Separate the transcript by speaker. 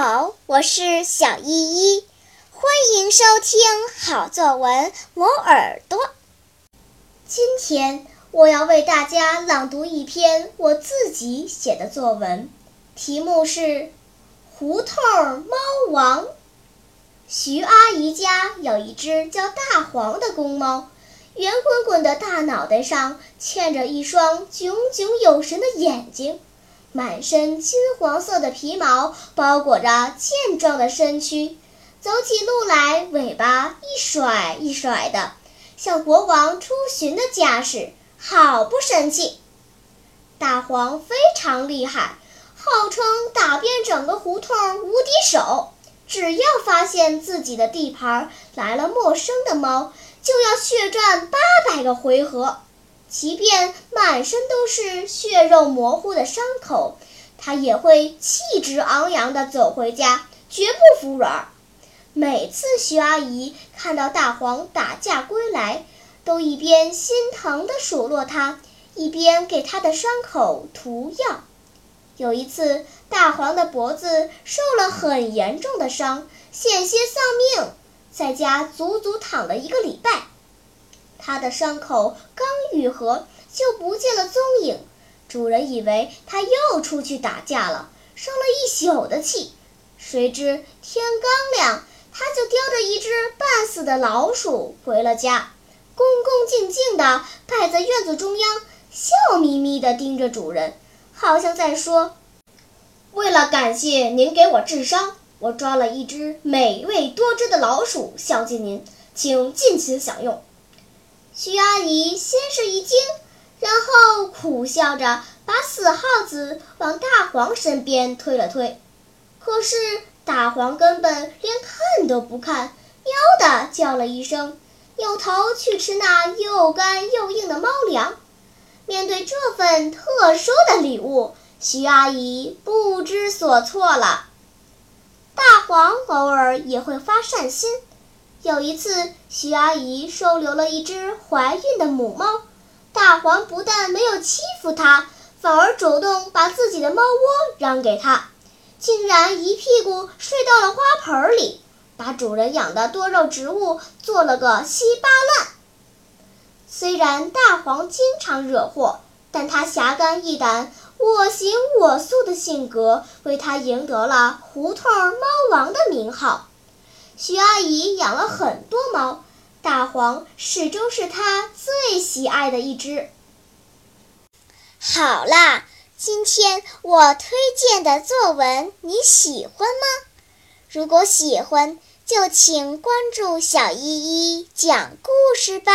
Speaker 1: 好我是小依依，欢迎收听好作文磨耳朵。今天我要为大家朗读一篇我自己写的作文，题目是《胡同猫王》。徐阿姨家有一只叫大黄的公猫，圆滚滚的大脑袋上嵌着一双炯炯有神的眼睛。满身金黄色的皮毛包裹着健壮的身躯，走起路来尾巴一甩一甩的，像国王出巡的架势，好不神气。大黄非常厉害，号称打遍整个胡同无敌手，只要发现自己的地盘来了陌生的猫，就要血战八百个回合。即便满身都是血肉模糊的伤口，他也会气质昂扬地走回家，绝不服软。每次徐阿姨看到大黄打架归来，都一边心疼地数落他，一边给他的伤口涂药。有一次，大黄的脖子受了很严重的伤，险些丧命，在家足足躺了一个礼拜。他的伤口刚愈合，就不见了踪影。主人以为他又出去打架了，生了一宿的气。谁知天刚亮，他就叼着一只半死的老鼠回了家，恭恭敬敬地摆在院子中央，笑眯眯地盯着主人，好像在说：“为了感谢您给我治伤，我抓了一只美味多汁的老鼠孝敬您，请尽情享用。”徐阿姨先是一惊，然后苦笑着把死耗子往大黄身边推了推。可是大黄根本连看都不看，喵的叫了一声，扭头去吃那又干又硬的猫粮。面对这份特殊的礼物，徐阿姨不知所措了。大黄偶尔也会发善心。有一次，徐阿姨收留了一只怀孕的母猫，大黄不但没有欺负它，反而主动把自己的猫窝让给它，竟然一屁股睡到了花盆里，把主人养的多肉植物做了个稀巴烂。虽然大黄经常惹祸，但它侠肝义胆、我行我素的性格，为它赢得了“胡同猫王”的名号。徐阿姨养了很多猫，大黄始终是她最喜爱的一只。好啦，今天我推荐的作文你喜欢吗？如果喜欢，就请关注小依依讲故事吧。